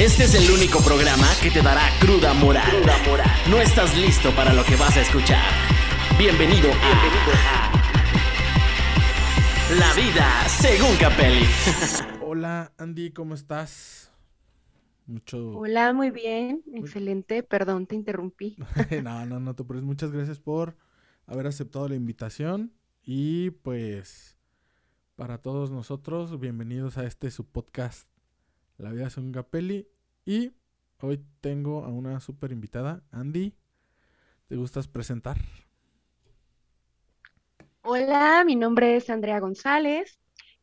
Este es el único programa que te dará cruda moral. No estás listo para lo que vas a escuchar. Bienvenido a, La vida según Capelli. Hola Andy, ¿cómo estás? Mucho... Hola, muy bien, excelente. Perdón, te interrumpí. no, no, no te preocupes. Muchas gracias por haber aceptado la invitación y pues para todos nosotros, bienvenidos a este su podcast La vida es un Gapelli y hoy tengo a una super invitada, Andy. ¿Te gustas presentar? Hola, mi nombre es Andrea González.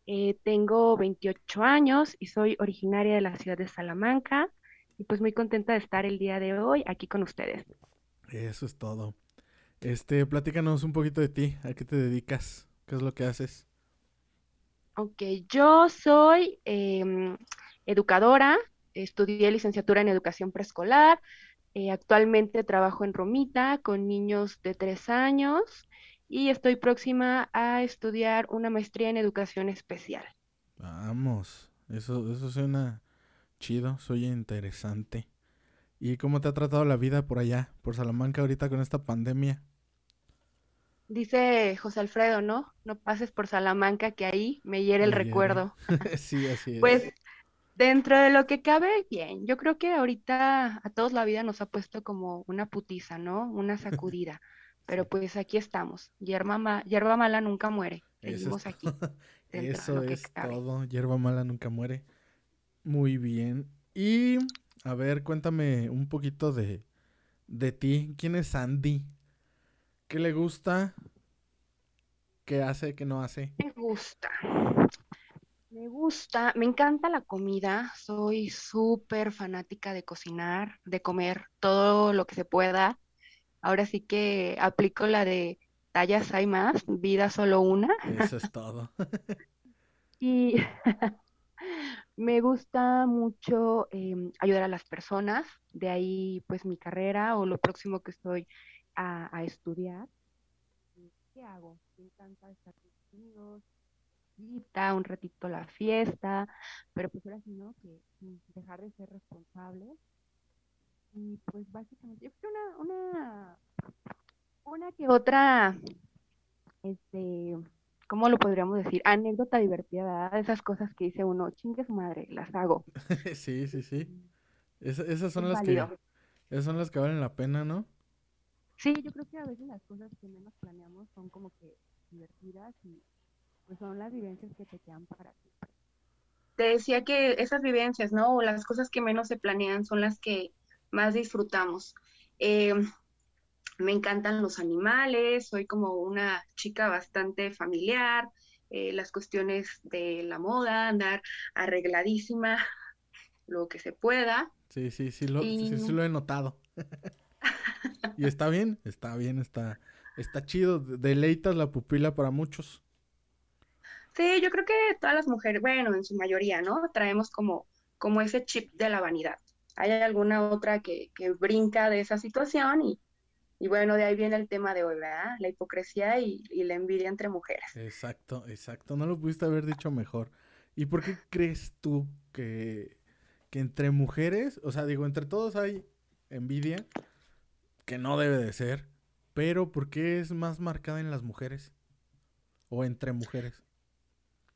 Eh, tengo 28 años y soy originaria de la ciudad de Salamanca. Y pues muy contenta de estar el día de hoy aquí con ustedes. Eso es todo. Este, platícanos un poquito de ti. ¿A qué te dedicas? ¿Qué es lo que haces? Ok, yo soy em, educadora, estudié licenciatura en educación preescolar, eh, actualmente trabajo en Romita con niños de tres años y estoy próxima a estudiar una maestría en educación especial. Vamos, eso, eso suena chido, soy interesante. ¿Y cómo te ha tratado la vida por allá, por Salamanca ahorita con esta pandemia? Dice José Alfredo, ¿no? No pases por Salamanca que ahí me hiere el recuerdo. sí, así es. Pues dentro de lo que cabe, bien. Yo creo que ahorita a todos la vida nos ha puesto como una putiza, ¿no? Una sacudida. Pero pues aquí estamos. Hierba, mala nunca muere. Seguimos aquí. Eso es todo. Hierba mala nunca muere. Muy bien. Y a ver, cuéntame un poquito de, de ti. ¿Quién es Andy? ¿Qué le gusta? ¿Qué hace? ¿Qué no hace? Me gusta. Me gusta, me encanta la comida, soy súper fanática de cocinar, de comer todo lo que se pueda. Ahora sí que aplico la de tallas hay más, vida solo una. Eso es todo. y me gusta mucho em, ayudar a las personas, de ahí pues mi carrera o lo próximo que estoy a, a estudiar. ¿Qué hago? Me encanta estar con amigos, un ratito la fiesta, pero pues ahora sí, ¿no? Que dejar de ser responsable. Y pues básicamente, yo creo una, una, una que otra, este, ¿cómo lo podríamos decir? Anécdota divertida, ¿verdad? Esas cosas que dice uno, chingue su madre, las hago. sí, sí, sí. esas son las que, esas son las que valen la pena, ¿no? Sí, yo creo que a veces las cosas que menos planeamos son como que divertidas y pues son las vivencias que te quedan para ti. Te decía que esas vivencias, ¿no? O las cosas que menos se planean son las que más disfrutamos. Eh, me encantan los animales, soy como una chica bastante familiar, eh, las cuestiones de la moda, andar arregladísima, lo que se pueda. Sí, sí, sí lo, sí, lo he notado. y está bien, está bien, está, está chido, deleitas la pupila para muchos. Sí, yo creo que todas las mujeres, bueno, en su mayoría, ¿no? Traemos como, como ese chip de la vanidad. Hay alguna otra que, que brinca de esa situación y, y, bueno, de ahí viene el tema de hoy, ¿verdad? La hipocresía y, y, la envidia entre mujeres. Exacto, exacto. No lo pudiste haber dicho mejor. ¿Y por qué crees tú que, que entre mujeres, o sea, digo, entre todos hay envidia, que no debe de ser, pero ¿por qué es más marcada en las mujeres? O entre mujeres.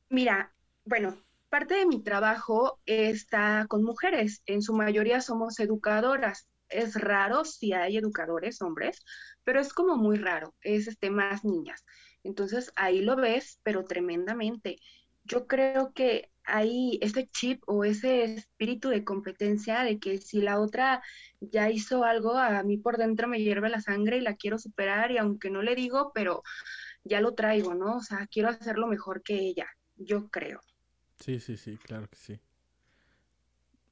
Mira, bueno, parte de mi trabajo está con mujeres. En su mayoría somos educadoras. Es raro si hay educadores hombres, pero es como muy raro. Es este, más niñas. Entonces ahí lo ves, pero tremendamente. Yo creo que hay ese chip o ese espíritu de competencia de que si la otra ya hizo algo, a mí por dentro me hierve la sangre y la quiero superar y aunque no le digo, pero ya lo traigo, ¿no? O sea, quiero hacerlo mejor que ella yo creo. Sí, sí, sí, claro que sí.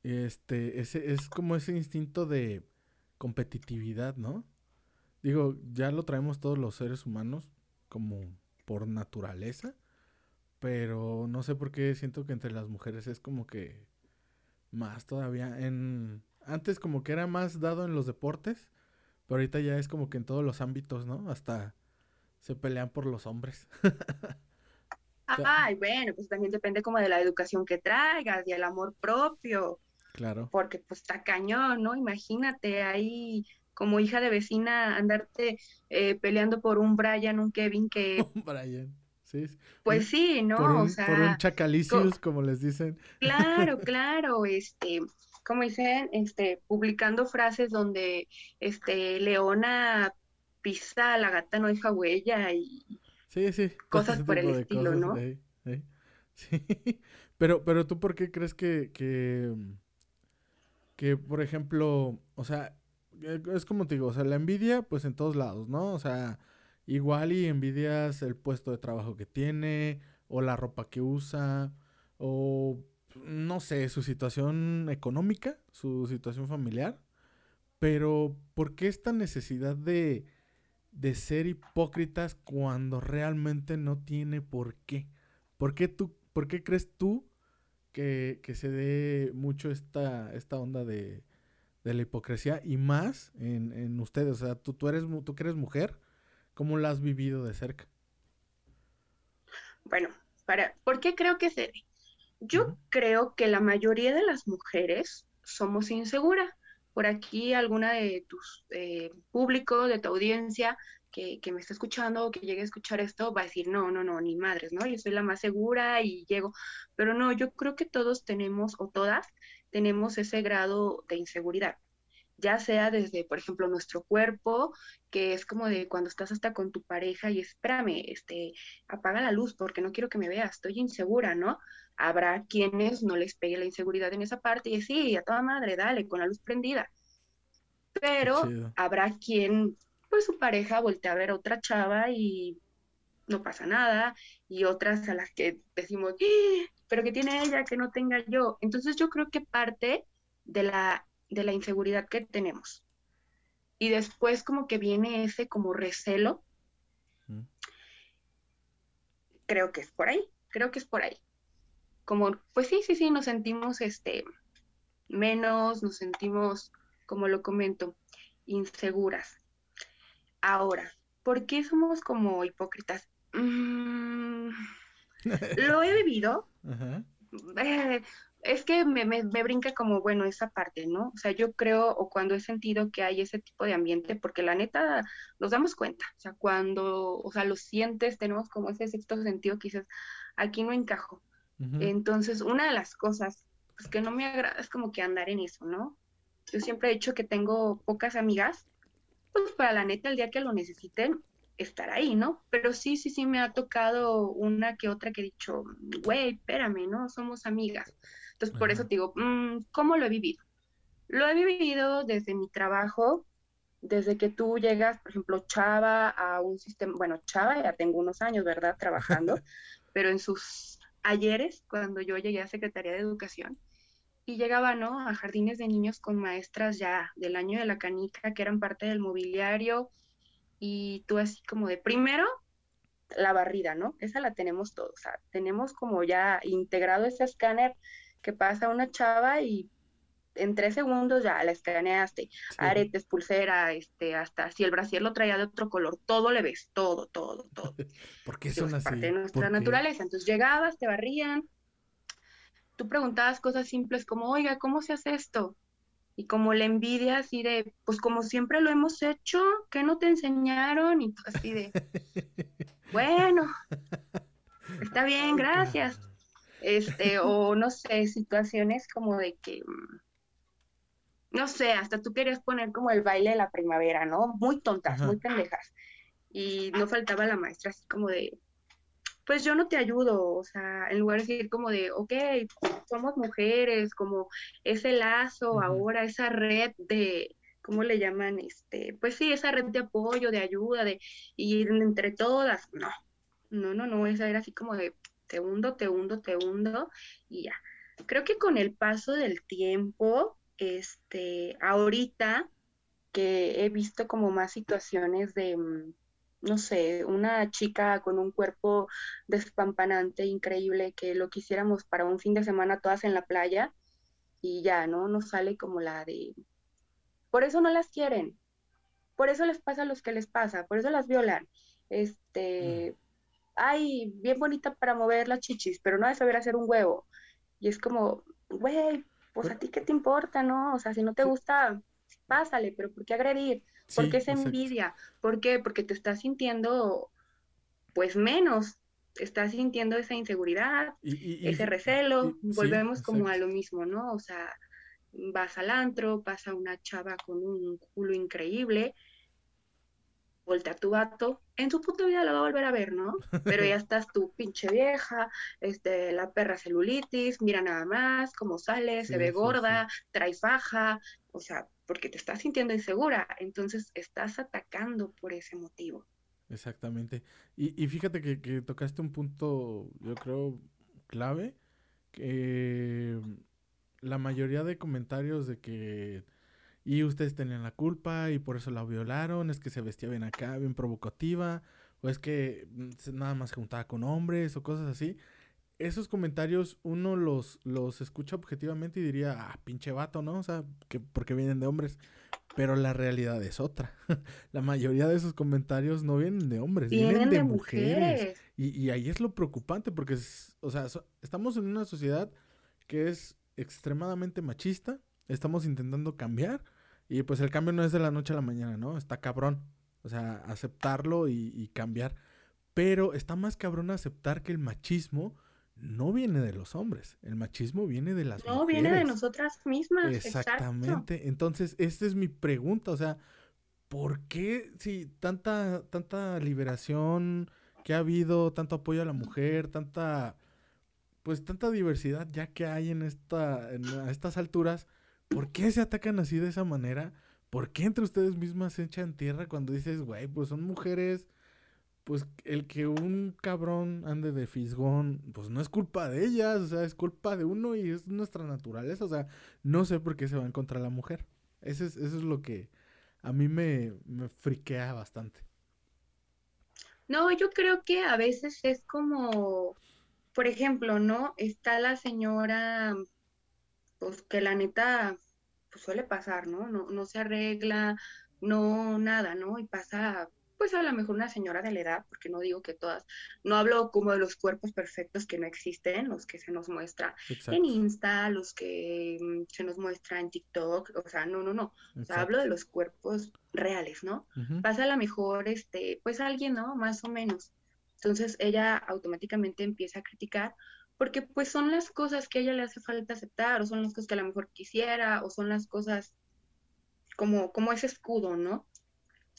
Este, ese es como ese instinto de competitividad, ¿no? Digo, ya lo traemos todos los seres humanos como por naturaleza, pero no sé por qué siento que entre las mujeres es como que más todavía en antes como que era más dado en los deportes, pero ahorita ya es como que en todos los ámbitos, ¿no? Hasta se pelean por los hombres. Ay, bueno, pues también depende como de la educación que traigas y el amor propio. Claro. Porque pues está cañón, ¿no? Imagínate ahí como hija de vecina andarte eh, peleando por un Brian, un Kevin que... Un Brian. Sí, Pues sí, ¿no? Por un, o sea, por un como les dicen. Claro, claro, este, como dicen, este, publicando frases donde, este, Leona pisa a la gata no deja huella y sí, sí, cosas por el estilo, ¿no? Sí, pero, pero tú, ¿por qué crees que, que, que, por ejemplo, o sea, eh, es como te digo, o sea, la envidia, pues en todos lados, ¿no? O sea, igual y envidias el puesto de trabajo que tiene, o la ropa que usa, o no sé, su situación económica, su situación familiar. Pero, ¿por qué esta necesidad de, de ser hipócritas cuando realmente no tiene por qué? ¿Por qué, tú, por qué crees tú que, que se dé mucho esta, esta onda de, de la hipocresía y más en, en ustedes? O sea, tú, tú, eres, tú que eres mujer, ¿cómo la has vivido de cerca? Bueno, para, ¿por qué creo que se? Yo uh -huh. creo que la mayoría de las mujeres somos inseguras. Por aquí alguna de tus eh, público, de tu audiencia que, que, me está escuchando o que llegue a escuchar esto va a decir, no, no, no, ni madres, ¿no? Yo soy la más segura y llego. Pero no, yo creo que todos tenemos o todas tenemos ese grado de inseguridad ya sea desde, por ejemplo, nuestro cuerpo, que es como de cuando estás hasta con tu pareja y espérame, este, apaga la luz porque no quiero que me veas, estoy insegura, ¿no? Habrá quienes no les pegue la inseguridad en esa parte y sí, a toda madre, dale, con la luz prendida. Pero habrá quien, pues su pareja voltea a ver a otra chava y no pasa nada, y otras a las que decimos, ¡Ah! pero que tiene ella que no tenga yo. Entonces yo creo que parte de la de la inseguridad que tenemos. Y después como que viene ese como recelo. Mm. Creo que es por ahí, creo que es por ahí. Como, pues sí, sí, sí, nos sentimos este menos, nos sentimos, como lo comento, inseguras. Ahora, ¿por qué somos como hipócritas? Mm, lo he vivido. Eh, es que me, me, me, brinca como, bueno, esa parte, ¿no? O sea, yo creo, o cuando he sentido que hay ese tipo de ambiente, porque la neta nos damos cuenta, o sea, cuando, o sea, lo sientes, tenemos como ese sexto sentido que dices, aquí no encajo. Uh -huh. Entonces, una de las cosas pues, que no me agrada es como que andar en eso, ¿no? Yo siempre he dicho que tengo pocas amigas, pues para la neta, el día que lo necesiten, estar ahí, ¿no? Pero sí, sí, sí me ha tocado una que otra que he dicho, güey, espérame, ¿no? Somos amigas. Entonces, por eso te digo, mmm, ¿cómo lo he vivido? Lo he vivido desde mi trabajo, desde que tú llegas, por ejemplo, Chava a un sistema, bueno, Chava ya tengo unos años, ¿verdad? Trabajando, pero en sus ayeres, cuando yo llegué a Secretaría de Educación, y llegaba, ¿no? A jardines de niños con maestras ya del año de la canica, que eran parte del mobiliario, y tú así como de, primero, la barrida, ¿no? Esa la tenemos todos, o sea, tenemos como ya integrado ese escáner que pasa una chava y en tres segundos ya la escaneaste, sí. aretes, pulsera, este, hasta si el brasier lo traía de otro color, todo le ves, todo, todo, todo. Porque son así. parte de nuestra naturaleza. Entonces llegabas, te barrían, tú preguntabas cosas simples como, oiga, ¿cómo se hace esto? Y como la envidia así de, pues como siempre lo hemos hecho, ¿qué no te enseñaron? Y así de, bueno, está bien, gracias este, o no sé, situaciones como de que, no sé, hasta tú querías poner como el baile de la primavera, ¿no? Muy tontas, Ajá. muy pendejas. Y no faltaba la maestra así como de, pues yo no te ayudo, o sea, en lugar de decir como de, ok, somos mujeres, como ese lazo uh -huh. ahora, esa red de, ¿cómo le llaman? Este, pues sí, esa red de apoyo, de ayuda, de ir entre todas, no, no, no, no, esa era así como de, te hundo, te hundo, te hundo y ya. Creo que con el paso del tiempo, este, ahorita que he visto como más situaciones de, no sé, una chica con un cuerpo despampanante, increíble, que lo quisiéramos para un fin de semana todas en la playa y ya, ¿no? Nos sale como la de... Por eso no las quieren, por eso les pasa a los que les pasa, por eso las violan. Este... Mm ay, bien bonita para mover las chichis, pero no de saber hacer un huevo. Y es como, güey, pues a ti qué te importa, ¿no? O sea, si no te gusta, pásale, pero ¿por qué agredir? ¿Por qué esa envidia? ¿Por qué? Porque te estás sintiendo, pues menos, estás sintiendo esa inseguridad, ese recelo, volvemos como a lo mismo, ¿no? O sea, vas al antro, pasa una chava con un culo increíble, voltea a tu vato, en su puta vida lo va a volver a ver, ¿no? Pero ya estás tú, pinche vieja, este, la perra celulitis, mira nada más cómo sale, se ve gorda, trae faja, o sea, porque te estás sintiendo insegura, entonces estás atacando por ese motivo. Exactamente. Y, y fíjate que, que tocaste un punto, yo creo, clave, que la mayoría de comentarios de que y ustedes tenían la culpa y por eso la violaron, es que se vestía bien acá, bien provocativa, o es que mm, nada más juntaba con hombres o cosas así. Esos comentarios uno los, los escucha objetivamente y diría, ah, pinche vato, ¿no? O sea, que porque vienen de hombres. Pero la realidad es otra. la mayoría de esos comentarios no vienen de hombres, vienen, de, mujeres. Y, y, ahí es lo preocupante porque, o sea, estamos en una sociedad que es extremadamente machista, estamos intentando cambiar y pues el cambio no es de la noche a la mañana, ¿no? Está cabrón. O sea, aceptarlo y, cambiar. Pero está más cabrón aceptar que el machismo no viene de los hombres. El machismo viene de las no, viene de nosotras mismas. Exactamente. Entonces, esta es mi pregunta. O sea, ¿por qué si tanta, tanta liberación que ha habido, tanto apoyo a la mujer, tanta, pues tanta diversidad ya que hay en esta, en, a estas alturas? ¿Por qué se atacan así de esa manera? ¿Por qué entre ustedes mismas se echan tierra cuando dices, güey, pues son mujeres? Pues el que un cabrón ande de fisgón, pues no es culpa de ellas, o sea, es culpa de uno y es nuestra naturaleza. O sea, no sé por qué se van contra la mujer. Eso es, eso es lo que a mí me, me friquea bastante. No, yo creo que a veces es como, por ejemplo, ¿no? Está la señora pues que la neta pues suele pasar, ¿no? No, no se arregla, no nada, ¿no? Y pasa, pues a lo mejor una señora de la edad, porque no digo que todas, no hablo como de los cuerpos perfectos que no existen, los que se nos muestra en Insta, los que mm, se nos muestra en TikTok, o sea, no, no, no, o sea, hablo de los cuerpos reales, ¿no? Pasa a lo mejor, este, pues alguien, ¿no? Más o menos. Entonces ella automáticamente empieza a criticar porque pues son las cosas que a ella le hace falta aceptar, o son las cosas que a lo mejor quisiera, o son las cosas como, como ese escudo, ¿no?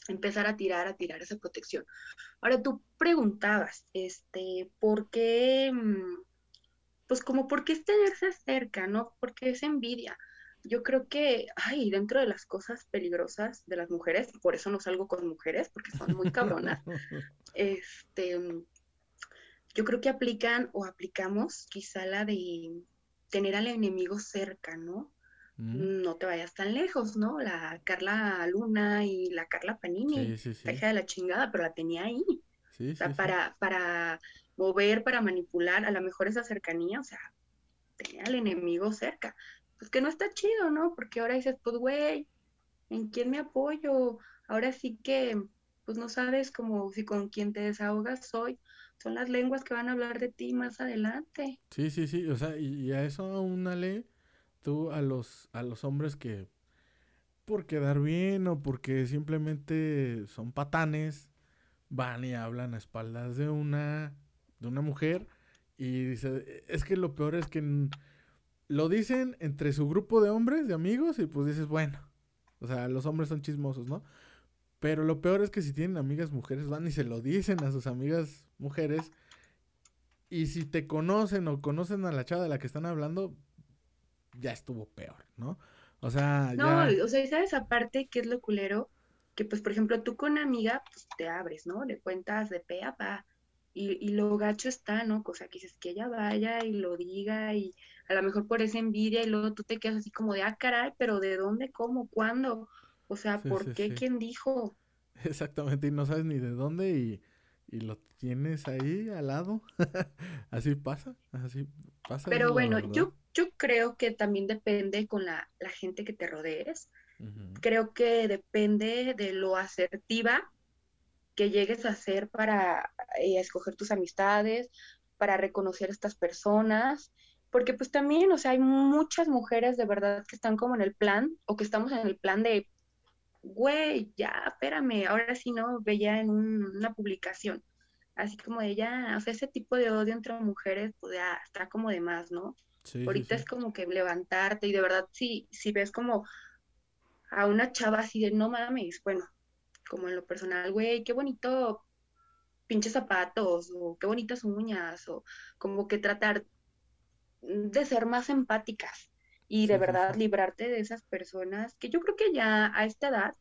Empezar a tirar, a tirar esa protección. Ahora tú preguntabas, este, ¿por qué? Mm, pues como, ¿por qué es tenerse cerca, no? Porque es envidia. Yo creo que, ay, dentro de las cosas peligrosas de las mujeres, por eso no salgo con mujeres, porque son muy cabronas, este, yo creo que aplican o aplicamos quizá la de tener al enemigo cerca, ¿no? Mm. No te vayas tan lejos, ¿no? La Carla Luna y la Carla Panini, sí, sí, hija de la chingada, pero la tenía ahí. o sea, para, para mover, para manipular, a lo mejor esa cercanía, o sea, tenía al enemigo cerca. Pues que no está chido, ¿no? Porque ahora dices, pues, güey, ¿en quién me apoyo? Ahora sí que, pues no sabes como si con quién te desahogas hoy son las lenguas que van a hablar de ti más adelante. Sí, sí, sí, o sea, y, a eso ley tú a los, a los hombres que por quedar bien o porque simplemente son patanes, van y hablan a espaldas de una, de una mujer y dice, es que lo peor es que lo dicen entre su grupo de hombres, de amigos, y pues dices, bueno, o sea, los hombres son chismosos, ¿no? Pero lo peor es que si tienen amigas mujeres, van y se lo dicen a sus amigas mujeres. Y si te conocen o conocen a la chava de la que están hablando, ya estuvo peor, ¿no? O sea, no, o sea, ¿sabes aparte qué es lo culero? Que pues, por ejemplo, tú con una amiga, pues te abres, ¿no? Le cuentas de pe a pa. Y, y lo gacho está, ¿no? O sea, que dices que ella vaya y lo diga y a lo mejor por esa envidia y luego tú te quedas así como de, ah, caray, pero ¿de dónde, cómo, cuándo? O sea, ¿por qué? ¿Quién dijo? Exactamente, y no sabes ni de dónde y, lo tienes ahí al lado. así pasa, así pasa. Pero bueno, yo, yo creo que también depende con la, gente que te rodees. Creo que depende de lo asertiva que llegues a hacer para eh, escoger tus amistades, para reconocer a estas personas, porque pues también, o sea, hay muchas mujeres de verdad que están como en el plan o que estamos en el plan de, güey, ya, espérame, ahora sí no, veía en una publicación, así como de ya, o sea, ese tipo de odio entre mujeres, pues ya está como de más, ¿no? Ahorita es como que levantarte y de verdad, si, si ves como a una chava así de no mames, bueno, como en lo personal, güey, qué bonito pinches zapatos, o qué bonitas uñas, o como que tratar de ser más empáticas y de verdad librarte de esas personas que yo creo que ya a esta edad,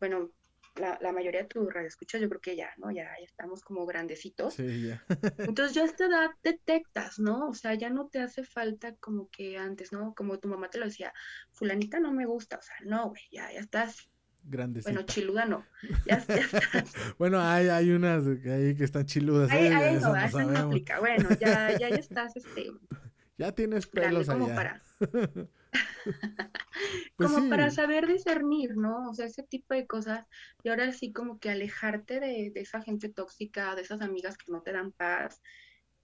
bueno, la, la mayoría de tu escuchas yo creo que ya, ¿no? Ya, ya estamos como grandecitos. Sí, ya. Entonces ya a esta edad detectas, ¿no? O sea, ya no te hace falta como que antes, ¿no? Como tu mamá te lo decía, fulanita no me gusta, o sea, no, güey, ya, ya estás Grandecita. Bueno, chiluda no. Ya, ya estás. bueno, hay, hay unas ahí que están chiludas. Ahí, ¿eh? Eso no, no aplica. Bueno, ya, ya, ya estás, este, Ya tienes grande pelos como allá. para, Pues como sí. para saber discernir, ¿no? O sea, ese tipo de cosas. Y ahora sí, como que alejarte de, de esa gente tóxica, de esas amigas que no te dan paz,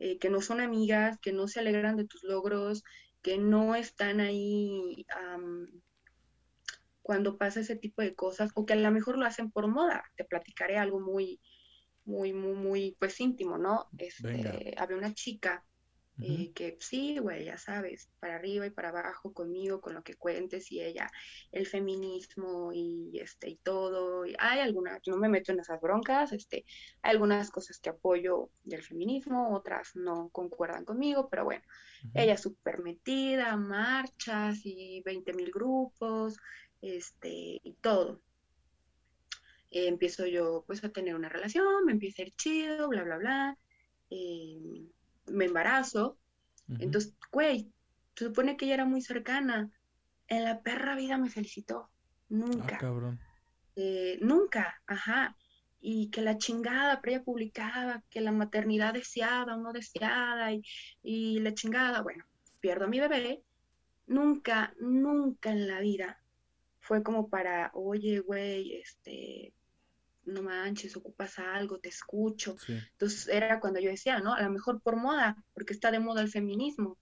eh, que no son amigas, que no se alegran de tus logros, que no están ahí am, cuando pasa ese tipo de cosas, o que a lo mejor lo hacen por moda. Te platicaré algo muy, muy, muy, muy, pues íntimo, ¿no? Venga. Este, había una chica eh, que sí, güey, ya sabes, para arriba y para abajo conmigo, con lo que cuentes y ella, el feminismo y este y todo. Y hay algunas, no me meto en esas broncas, este, hay algunas cosas que apoyo del feminismo, otras no concuerdan conmigo, pero bueno, Ujú. ella súper metida, marchas y 20 mil grupos, este, y todo. Eh, empiezo yo pues a tener una relación, me empieza a ir chido, bla, bla, bla. eh, me embarazo, entonces, güey, se supone que ella era muy cercana. En la perra vida me felicitó. Ah, Nunca. cabrón. Eh, nunca. Ajá. Y que la chingada, pero ella publicaba que la maternidad deseada o no deseada y, y la chingada. Bueno, pierdo a mi bebé. Nunca, nunca en la vida fue como para, oye, güey, este, no manches, ocupas algo, te escucho. Sí. Entonces era cuando yo decía, ¿no? A lo mejor por moda, porque está de moda el feminismo.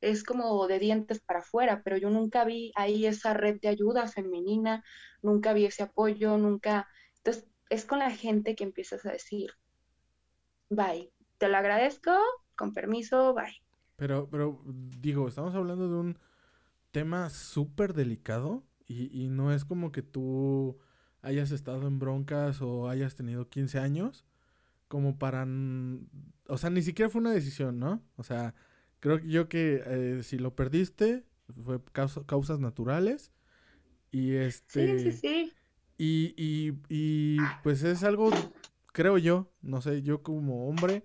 Es como de dientes para afuera, pero yo nunca vi ahí esa red de ayuda femenina, nunca vi ese apoyo, nunca. Entonces es con la gente que empiezas a decir, bye, te lo agradezco, con permiso, bye. Pero, pero, digo, estamos hablando de un tema súper delicado y, y no es como que tú hayas estado en broncas o hayas tenido 15 años como para... O sea, ni siquiera fue una decisión, ¿no? O sea, creo que yo que eh, si lo perdiste fue causa- causas naturales y este... Sí, sí, sí. Y, y, y pues es algo, creo yo, no sé, yo como hombre,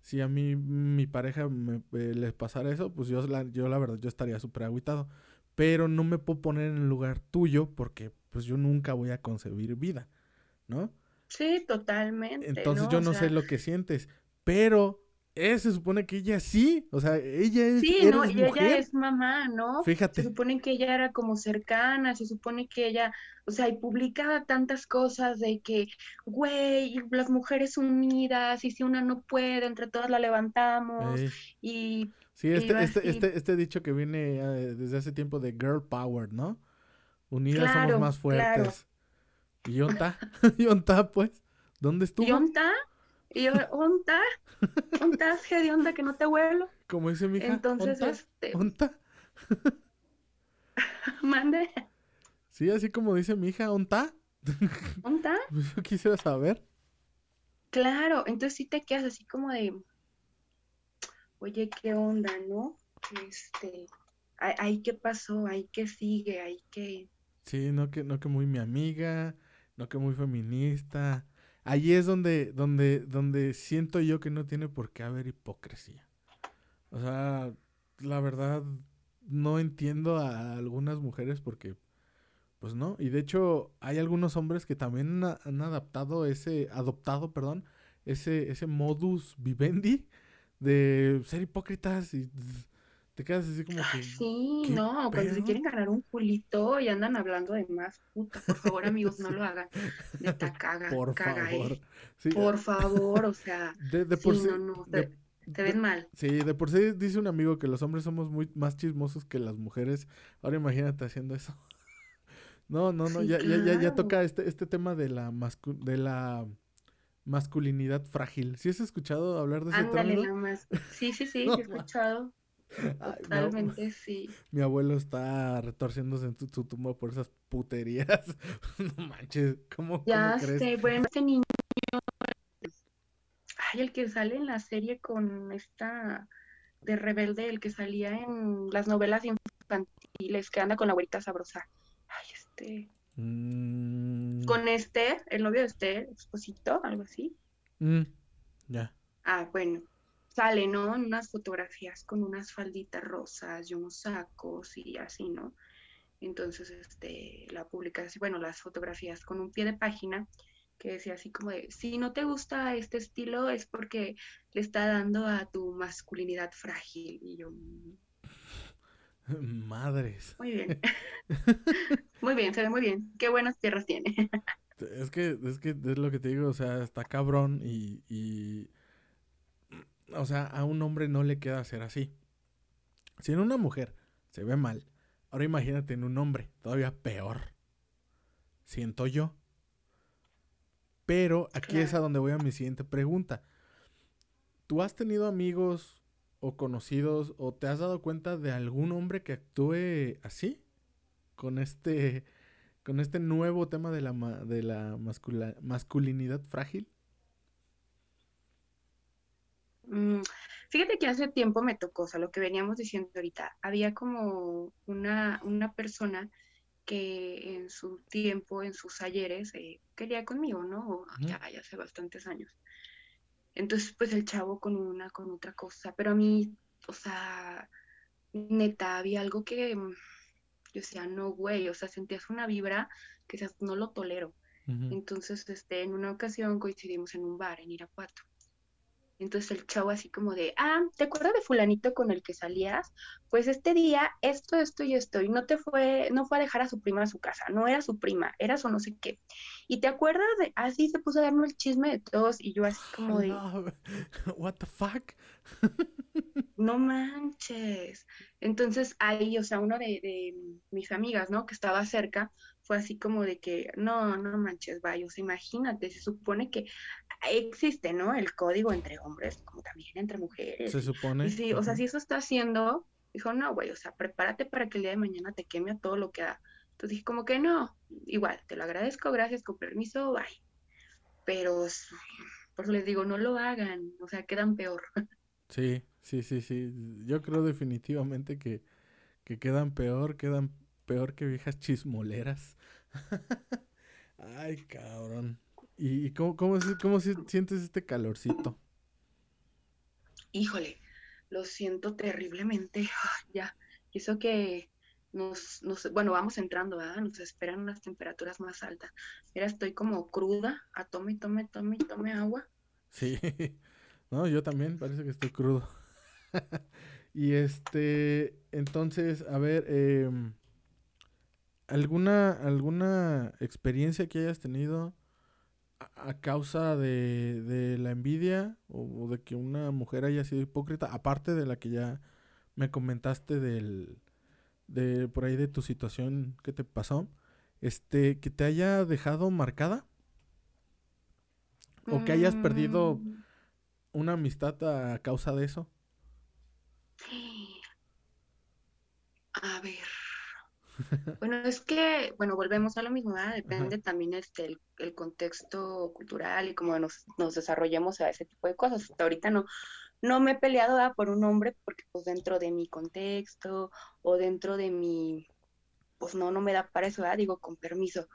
si a mí mi pareja me, eh, le pasara eso, pues yo la, yo la verdad, yo estaría súper agüitado. Pero no me puedo poner en el lugar tuyo porque pues yo nunca voy a concebir vida, ¿no? Sí, totalmente. Entonces ¿no? yo O no sea, sé lo que sientes. Pero eh, se supone que ella sí, o sea, ella es, Sí, no, y mujer. ella es mamá, ¿no? Fíjate. Se supone que ella era como cercana, se supone que ella, o sea, y publicaba tantas cosas de que, güey, las mujeres unidas, y si una no puede, entre todas la levantamos, y Sí, este, este, este, este dicho que viene eh, desde hace tiempo de girl power, ¿no? Unidas somos Claro, más claro. fuertes. ¿Y onta? ¿Y onta, pues? ¿Dónde estuvo? ¿y onta? ¿Y yo, onta? ¿Onta? ¿Qué de onda que no te vuelo? Como dice mi hija, Entonces, ¿onta? este, ¿Onta? mande, Sí, así como dice mi hija, ¿onta? ¿onta? Pues yo quisiera saber. Claro, entonces sí te quedas así como de, oye, ¿qué onda, no? Este, ay, ¿qué pasó? Ay, ¿qué sigue? Ay, ¿qué? Sí, no que, no que muy mi amiga, no que muy feminista. Allí es donde, donde, donde siento yo que no tiene por qué haber hipocresía. O sea, la verdad, no entiendo a algunas mujeres porque, pues no. Y de hecho, hay algunos hombres que también ha- han adaptado ese, adoptado, perdón, ese, ese modus vivendi de ser hipócritas y te quedas así como que. Sí, ¿qué no, cuando se quieren ganar un culito y andan hablando de más, puta, por favor, amigos, no lo hagan. Neta, caga, Por caga, favor. eh. Sí, Por favor, o sea, de, de por sí, no, no, de- te, te ven mal. Sí, de por sí dice un amigo que los hombres somos muy más chismosos que las mujeres. Ahora imagínate haciendo eso. No, no, no, Sí, ya, ya, ya, ya toca este, este tema de la mascu- de la masculinidad frágil. ¿Sí has escuchado hablar de ese Ándale, término? nada más. Sí, sí, sí, No, he ma. Ay, Totalmente, sí. Mi abuelo está retorciéndose en tu- su tumba por esas puterías. No manches, ¿cómo, Ya cómo crees? sé, bueno, este niño. Ay, el que sale en la serie con esta de Rebelde, el que salía en las novelas infantiles, que anda con la güerita sabrosa. Ay, este. Mm, Con Esther, el novio de Esther, esposito, algo así. mm, ya. Ah, bueno, sale, ¿no? En unas fotografías con unas falditas rosas y unos sacos y así, ¿no? Entonces, este, la publicación, bueno, las fotografías con un pie de página que decía así como de, si no te gusta este estilo es porque le está dando a tu masculinidad frágil. Y yo, "Mm, Madres. muy bien. Muy bien, se ve muy bien. Qué buenas tierras tiene. Es que, es que es lo que te digo, o sea, está cabrón y, y, o sea, a un hombre no le queda ser así. Si en una mujer se ve mal, ahora imagínate en un hombre, todavía peor. Siento yo. Pero aquí es a donde voy a mi siguiente pregunta. ¿Tú has tenido amigos o conocidos o te has dado cuenta de algún hombre que actúe así? Con este con este nuevo tema de la ma- de la mascula- masculinidad frágil. Mm, Fíjate que hace tiempo me tocó, o sea, lo que veníamos diciendo ahorita, había como una, una persona que en su tiempo, en sus ayeres, eh, quería conmigo, ¿no? O. Ya, ya hace bastantes años. Entonces, pues el chavo con una, con otra cosa, pero a mí, o sea, neta, había algo que mm, yo decía, no, güey, o sea, sentías una vibra que decías, no lo tolero. Entonces, este, en una ocasión coincidimos en un bar en Irapuato. Entonces el chavo así como de, ah, ¿te acuerdas de fulanito con el que salías? Pues este día, esto, esto y esto, y no te fue, no fue a dejar a su prima a su casa, no era su prima, era su no sé qué. Y te acuerdas de, así se puso a darme el chisme de todos, y yo así como de, No, What the fuck? no manches. Entonces ahí, o sea, uno de, de mis amigas, ¿no? Que estaba cerca, fue así como de que, no, no manches, vaya, o sea, imagínate, se supone que existe, ¿no? El código entre hombres, como también entre mujeres. Se supone. Y sí, o sea, si eso está haciendo, dijo, no, güey, o sea, prepárate para que el día de mañana te queme a todo lo que da. Entonces dije, como que no, igual, te lo agradezco, gracias, con permiso, bye. Pero, por eso les digo, no lo hagan, o sea, quedan peor. Sí, sí, sí, sí. Yo creo definitivamente que, que quedan peor, quedan peor que viejas chismoleras. Ay, cabrón. ¿Y, cómo, cómo, cómo sientes este calorcito? Híjole, lo siento terriblemente, ya. Eso que nos, nos, bueno, vamos entrando, ¿verdad? Nos esperan unas temperaturas más altas. Mira, estoy como cruda, a tome, tome, tome, tome agua. Sí. No, yo también, parece que estoy crudo. Y este, entonces, a ver, em, ¿alguna, alguna experiencia que hayas tenido a, a causa de, de la envidia o, o de que una mujer haya sido hipócrita, aparte de la que ya me comentaste del, de por ahí de tu situación que te pasó, este, que te haya dejado marcada? ¿O que hayas perdido Mm, una amistad a causa de eso? A ver. Bueno, es que, bueno, volvemos a lo mismo, ¿verdad? Depende también este, el, el contexto cultural y cómo nos, nos desarrollemos a ese tipo de cosas. Hasta ahorita no, no me he peleado por un hombre porque pues dentro de mi contexto o dentro de mi, pues no, no me da para eso, ¿verdad? Digo, con permiso.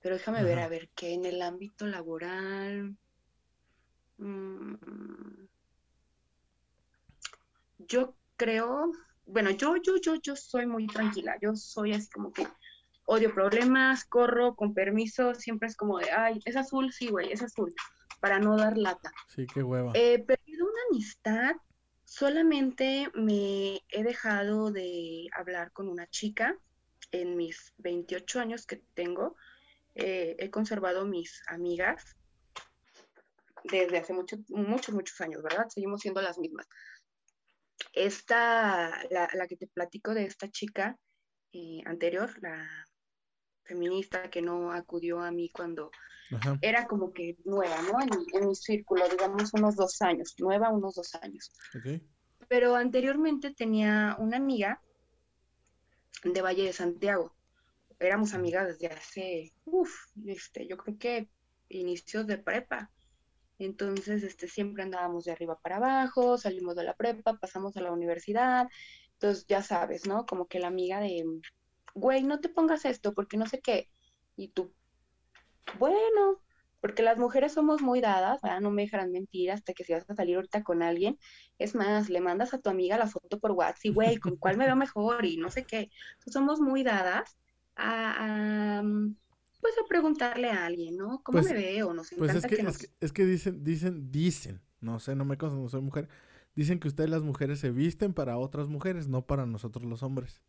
Pero déjame ver, a ver, que en el ámbito laboral, mm, yo creo, bueno, yo, yo, yo, yo soy muy tranquila, yo soy así como que odio problemas, corro con permiso, siempre es como de, ay, es azul, sí, güey, es azul, para no dar lata. Sí, qué hueva. He perdido una amistad, Solamente me he dejado de hablar con una chica en mis 28 años que tengo. Eh, he conservado mis amigas desde hace muchos, muchos, muchos años, ¿verdad? Seguimos siendo las mismas. Esta, la, la que te platico de esta chica eh, anterior, la feminista que no acudió a mí cuando era como que nueva, ¿no? En, mi círculo, digamos, unos dos años, nueva, unos dos años. Pero anteriormente tenía una amiga de Valle de Santiago. Éramos amigas desde hace, uff, este, yo creo que inicios de prepa. Entonces, este, siempre andábamos de arriba para abajo, salimos de la prepa, pasamos a la universidad. Entonces, ya sabes, ¿no? Como que la amiga de, güey, no te pongas esto porque no sé qué. Y tú, bueno, porque las mujeres somos muy dadas, ¿verdad? no me dejarán mentir hasta que si vas a salir ahorita con alguien, es más, le mandas a tu amiga la foto por WhatsApp güey, ¿con cuál me veo mejor? Y no sé qué. somos muy dadas a, pues a preguntarle a alguien, ¿no? ¿Cómo pues, me veo? Nos pues es que, es que, es que dicen, dicen, dicen, no sé, no me conozco, no soy mujer, dicen que ustedes las mujeres se visten para otras mujeres, no para nosotros los hombres.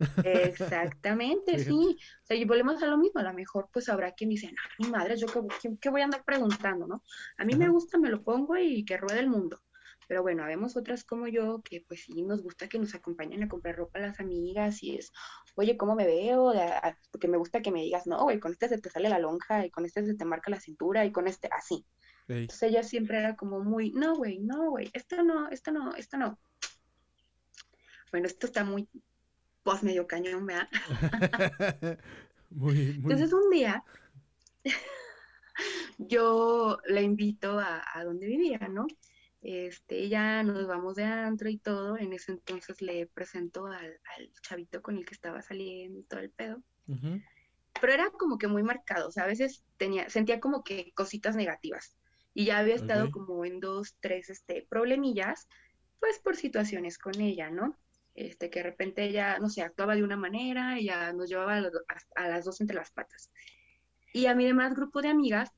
Exactamente, sí. O sea, y volvemos a lo mismo. A lo mejor, pues habrá quien dice, mi madre, yo qué, voy a andar preguntando, ¿no? A mí me gusta, me lo pongo y que ruede el mundo. Pero bueno, habemos otras como yo que pues sí nos gusta que nos acompañen a comprar ropa a las amigas y es, oye, ¿cómo me veo? Porque me gusta que me digas, no, güey, con este se te sale la lonja y con este se te marca la cintura y con este así. Entonces ella siempre era como muy, no, güey, no, güey, esto no, esto no, esto no. Bueno, esto está muy, pues medio cañón, ¿verdad? muy, Entonces un día yo la invito a, donde vivía, ¿no? Este, ya nos vamos de antro y todo, en ese entonces le presento al, chavito con el que estaba saliendo y todo el pedo. Pero era como que muy marcado, o sea, a veces tenía, sentía como que cositas negativas. Y ya había estado como en dos, tres este, problemillas, pues por situaciones con ella, ¿no? este, que de repente ella, no sé, actuaba de una manera, ella nos llevaba a, las dos entre las patas. Y a mi demás grupo de amigas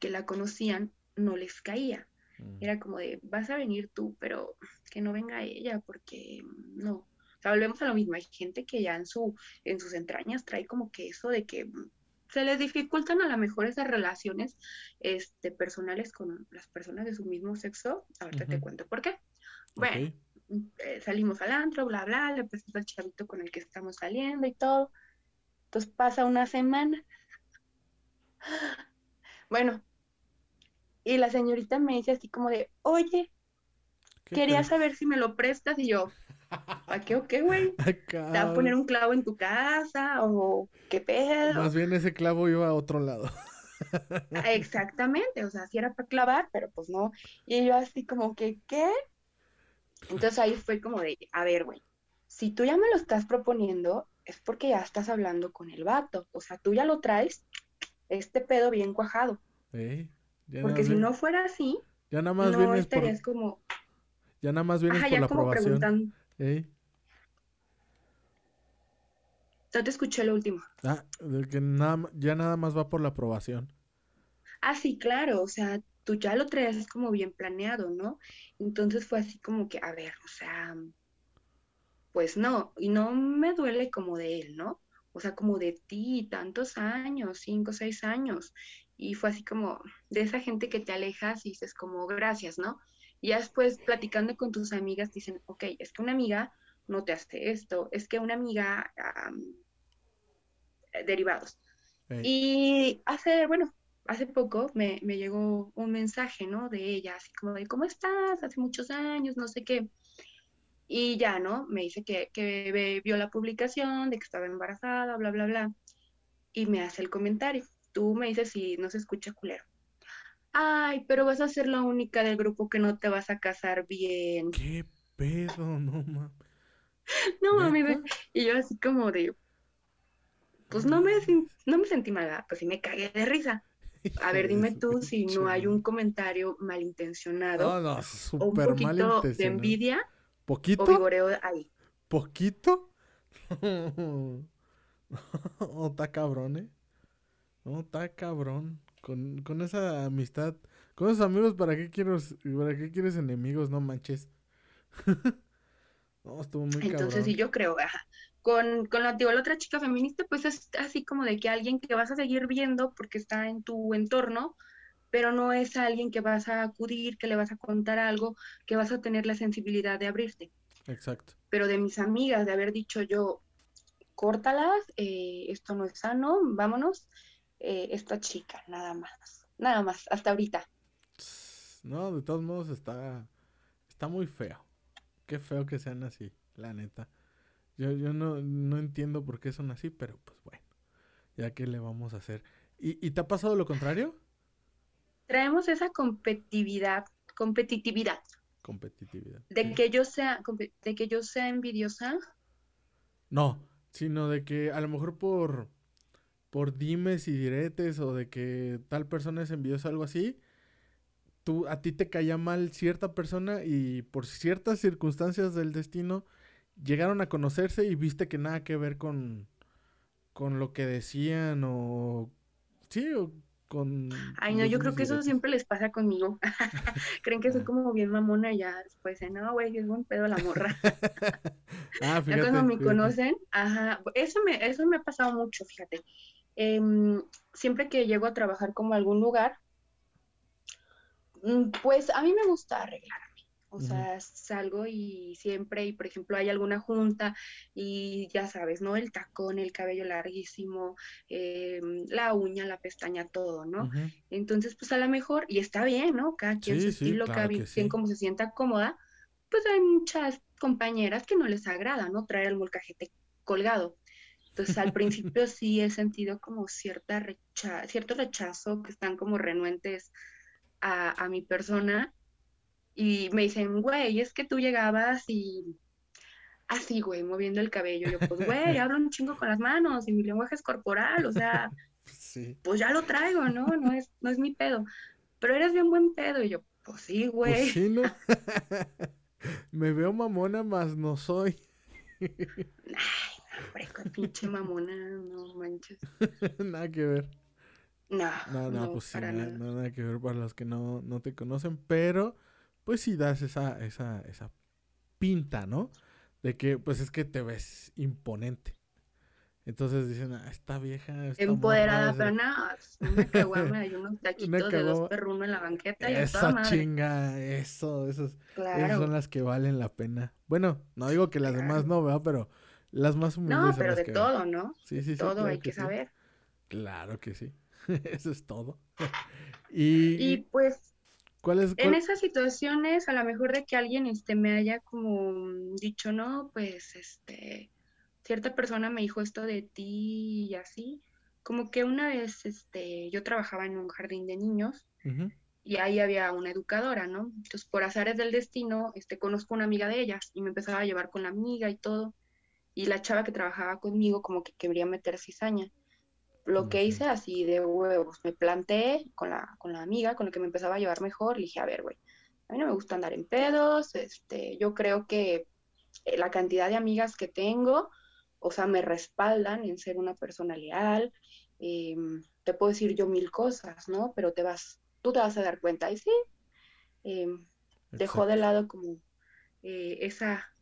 que la conocían no les caía. Mm. Era como de, vas a venir tú, pero que no venga ella, porque no. O sea, volvemos a lo mismo. Hay gente que ya en, su, en sus entrañas trae como que eso de que se les dificultan a lo mejor esas relaciones este, personales con las personas de su mismo sexo. Ahorita te cuento por qué. Bueno, eh, salimos al antro, bla, bla, le presento al chavito con el que estamos saliendo y todo. Entonces pasa una semana. Bueno, y la señorita me dice así como de, oye, quería saber si me lo prestas y yo, ¿a qué o qué, güey? ¿Te va a poner un clavo en tu casa o qué pedo? Más bien ese clavo iba a otro lado. Exactamente, o sea, sí era para clavar, pero pues no. Y yo así como que, ¿qué? Entonces ahí fue como de, a ver, güey, si tú ya me lo estás proponiendo, es porque ya estás hablando con el vato. O sea, tú ya lo traes, este pedo bien cuajado. Porque si no fuera así, ya nada más no estarías como... Ya nada más vienes por la como aprobación. preguntando. No te escuché lo último. Ah, que nada, ya nada más va por la aprobación. Ah, sí, claro, o sea, tú ya lo traes como bien planeado, ¿no? Entonces fue así como que, a ver, o sea, pues no, y no me duele como de él, ¿no? O sea, como de ti, tantos años, cinco, seis años. Y fue así como de esa gente que te alejas y dices como, gracias, ¿no? Y ya después platicando con tus amigas dicen, ok, es que una amiga no te hace esto, es que una amiga, derivados. Y hace, bueno, hace poco me, llegó un mensaje, ¿no? De ella, así como de, ¿cómo estás? Hace muchos años, no sé qué. Y ya, ¿no? Me dice que, que vio la publicación, de que estaba embarazada, bla, bla, bla. Y me hace el comentario. Tú me dices si no se escucha culero. Ay, pero vas a ser la única del grupo que no te vas a casar bien. ¿Qué pedo? No, mames. no, mami. Y yo así como de, pues no me, no me sentí mal, pues sí me cagué de risa. A ver, dime tú si no hay un comentario malintencionado. No, no, o un poquito de envidia. ¿Poquito? O vigoreo ahí. ¿Poquito? no, está cabrón, ¿eh? No, está cabrón. Con, con esa amistad, con esos amigos, ¿para qué, quiero, ¿para qué quieres enemigos? No manches. no, estuvo muy Entonces, sí, yo creo, ajá. Con, con la, la otra chica feminista, pues es así como de que alguien que vas a seguir viendo porque está en tu entorno, pero no es alguien que vas a acudir, que le vas a contar algo, que vas a tener la sensibilidad de abrirte. Exacto. Pero de mis amigas, de haber dicho yo, córtalas, eh, esto no es sano, vámonos, eh, esta chica, nada más, nada más, hasta ahorita. No, de todos modos está, está muy feo. Qué feo que sean así, la neta. Yo, yo no, no entiendo por qué son así, pero pues bueno, ya que le vamos a hacer. ¿Y, ¿Y te ha pasado lo contrario? Traemos esa competitividad, competitividad. Competitividad. De que yo sea, de que yo sea envidiosa. No, sino de que a lo mejor por, por dimes y diretes o de que tal persona es envidiosa, algo así, tú, a ti te caía mal cierta persona y por ciertas circunstancias del destino llegaron a conocerse y viste que nada que ver con, con lo que decían o... Sí, o con... Ay, no, yo creo que eso siempre les pasa conmigo. Creen que soy ah. como bien mamona y ya después dicen, no, güey, es buen pedo la morra. ah, fíjate, ya cuando me conocen, ajá, eso me, eso me ha pasado mucho, fíjate. Eh, siempre que llego a trabajar como a algún lugar, mm, pues a mí me gusta arreglar o sea, salgo y siempre, y por ejemplo, hay alguna junta y ya sabes, ¿no? El tacón, el cabello larguísimo, eh, la uña, la pestaña, todo, ¿no? Entonces, pues a lo mejor, y está bien, ¿no? Cada quien su estilo, cada quien como se sienta cómoda, pues hay muchas compañeras que no les agrada, ¿no? Traer el molcajete colgado. Entonces, al principio sí he sentido como cierta recha cierto rechazo, que están como renuentes a, a mi persona, y me dicen, güey, es que tú llegabas y así, güey, moviendo el cabello. Yo, pues, güey, hablo un chingo con las manos y mi lenguaje es corporal, o sea, pues ya lo traigo, ¿no? No es, no es mi pedo. Pero eres bien buen pedo. Y yo, pues sí, güey. Pues sí, ¿no? me veo mamona, más no soy. Ay, hombre, con pinche mamona, no manches. nada que ver. No, no, no, pues sí, nada, nada, que ver para los que no, no te conocen, pero pues sí das esa, esa, esa pinta, ¿no? De que, pues es que te ves imponente. Entonces dicen, ah, esta vieja. Esta Empoderada, pero nada, una caguama hay unos taquitos de dos perrunos en la banqueta y Esa toda chinga, eso, esos, esas son las que valen la pena. Bueno, no digo que las demás no, ¿verdad? Pero las más humildes. No, pero de todo, ¿no? Sí, sí, sí. Todo hay que, saber. Claro que sí. eso es todo. y, y pues en esas situaciones, a lo mejor de que alguien este, me haya como dicho, no, pues, este, cierta persona me dijo esto de ti y así, como que una vez, este, yo trabajaba en un jardín de niños y ahí había una educadora, ¿no? Entonces, por azares del destino, este, conozco una amiga de ellas y me empezaba a llevar con la amiga y todo. Y la chava que trabajaba conmigo como que quería meter cizaña. Lo que hice así de huevos, me planté con la, con la amiga con la que me empezaba a llevar mejor, le dije, a ver, güey, a mí no me gusta andar en pedos, este, yo creo que eh, la cantidad de amigas que tengo, o sea, me respaldan en ser una persona leal, em, te puedo decir yo mil cosas, ¿no? Pero te vas, tú te vas a dar cuenta, y sí, em, dejó de lado como eh, esa,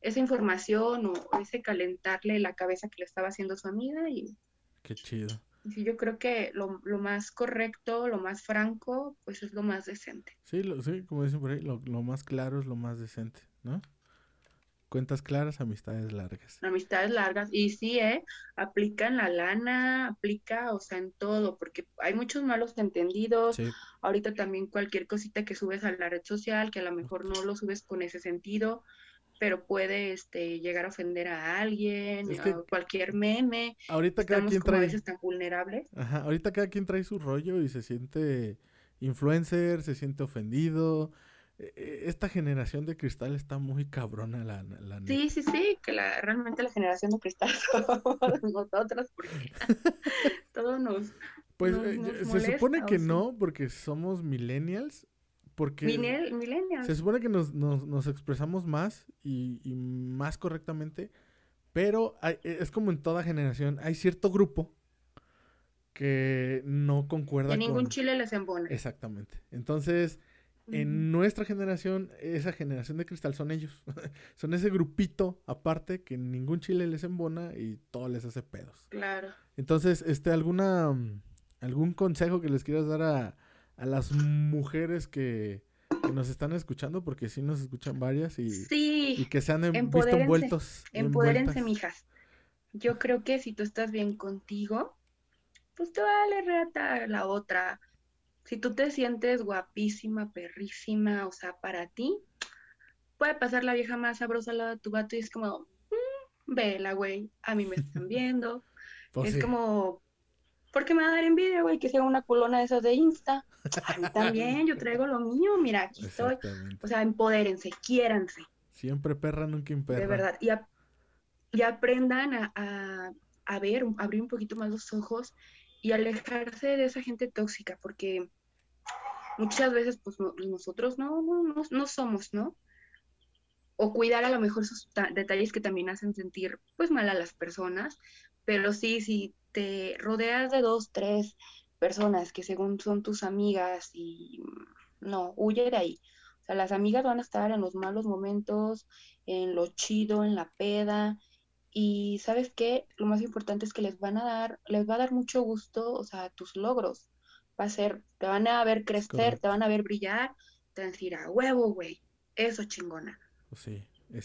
esa información o ese calentarle la cabeza que le estaba haciendo su amiga y Qué chido. Sí, yo creo que lo, más correcto, lo más franco, pues es lo más decente. Sí, sí como dicen por ahí, lo, más claro es lo más decente, ¿no? Cuentas claras, amistades largas. Amistades largas. Y sí, ¿eh? Aplica en la lana, aplica, o sea, en todo, porque hay muchos malos entendidos. Ahorita también cualquier cosita que subes a la red social, que a lo mejor no lo subes con ese sentido, pero puede este, llegar a ofender a alguien, a cualquier meme. Ahorita cada quien trae. A veces tan vulnerables. Ajá, ahorita cada quien trae su rollo y se siente influencer, se siente ofendido. E, e, esta generación de cristal está muy cabrona, la, la Sí, sí, sí, que la, realmente la generación de cristal somos nosotros, porque todos nos. Pues eh, se supone que no, porque somos millennials, porque se supone que nos, nos, expresamos más y, más correctamente, pero e, es como en toda generación, hay cierto grupo que no concuerda en ningún chile les embona. Exactamente. Entonces, en nuestra generación, esa generación de cristal son ellos. son ese grupito aparte que ningún chile les embona y todo les hace pedos. Claro. Entonces, este, alguna algún consejo que les quieras dar a, a las mujeres que, que nos están escuchando, porque sí nos escuchan varias y, Sí, y que se han em- visto envueltos. empodérense, mijas. Yo creo que si tú estás bien contigo, pues te vale reata la otra. Si tú te sientes guapísima, perrísima, o sea, para ti, puede pasar la vieja más sabrosa al lado de tu gato y es como, "Mm, vela, güey, a mí me están viendo. Pues es sí. como, ¿por qué me va a dar envidia, güey, que sea una culona de esas de Insta? A mí también, yo traigo lo mío, mira, aquí estoy. O sea, empodérense, quiéranse, Siempre perra, nunca imperra. de verdad. Y, ap- y aprendan a, a- a ver, abrir un poquito más los ojos y alejarse de esa gente tóxica, porque muchas veces, pues no- nosotros no, no, no, no somos, ¿no? O cuidar a lo mejor esos ta- detalles que también hacen sentir, pues, mal a las personas, pero sí, si te rodeas de dos, tres personas que según son tus amigas y mm, no, huye de ahí. O sea, las amigas van a estar en los malos momentos, en lo chido, en la peda. Y ¿sabes qué? Lo más importante es que les van a dar, les va a dar mucho gusto, o sea, tus logros. Va a ser, te van a ver crecer, correcto. te van a ver brillar, te van a decir, a huevo, güey, eso chingona. Pues sí,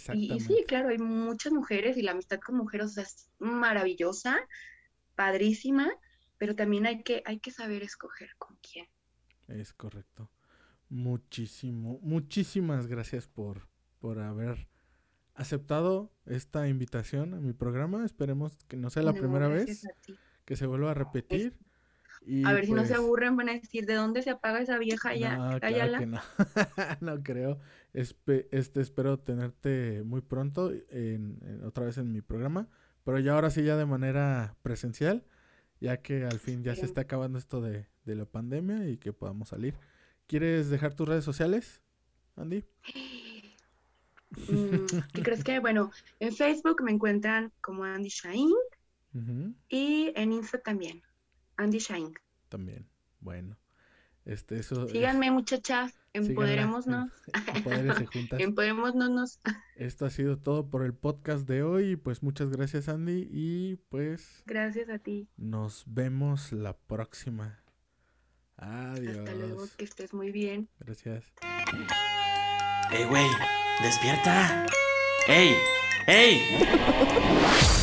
Y, y exactamente. sí, claro, hay muchas mujeres y la amistad con mujeres, o sea, es maravillosa, padrísima, pero también hay que, hay que saber escoger con quién. Es correcto. Muchísimo, muchísimas gracias por, por haber aceptado esta invitación a mi programa. Esperemos que no sea la No, primera vez, que se vuelva a repetir. Y A ver si no se pues, aburren, van a decir, ¿de dónde se apaga esa vieja ya? No, claro Cállala. que no. no creo. Espe- este, espero tenerte muy pronto en, en- otra vez en mi programa. Pero ya ahora sí, ya de manera presencial. Ya que al fin ya se está acabando esto de, de la pandemia y que podamos salir. ¿Quieres dejar tus redes sociales, Andy? Mm, ¿Qué crees que? Bueno, en Facebook me encuentran como Andy Shine Ujú, y en Insta también, Andy Shine. También. Bueno. Este, eso. es- Síganme, muchachas, empoderémonos. em-. Empoderémonos. Esto ha sido todo por el podcast de hoy. y Pues muchas gracias, Andy. Y pues Gracias a ti. nos vemos la próxima. Adiós. Hasta luego, que estés muy bien. Gracias. ¡Ey, güey! ¡Despierta! ¡Ey! ¡Ey!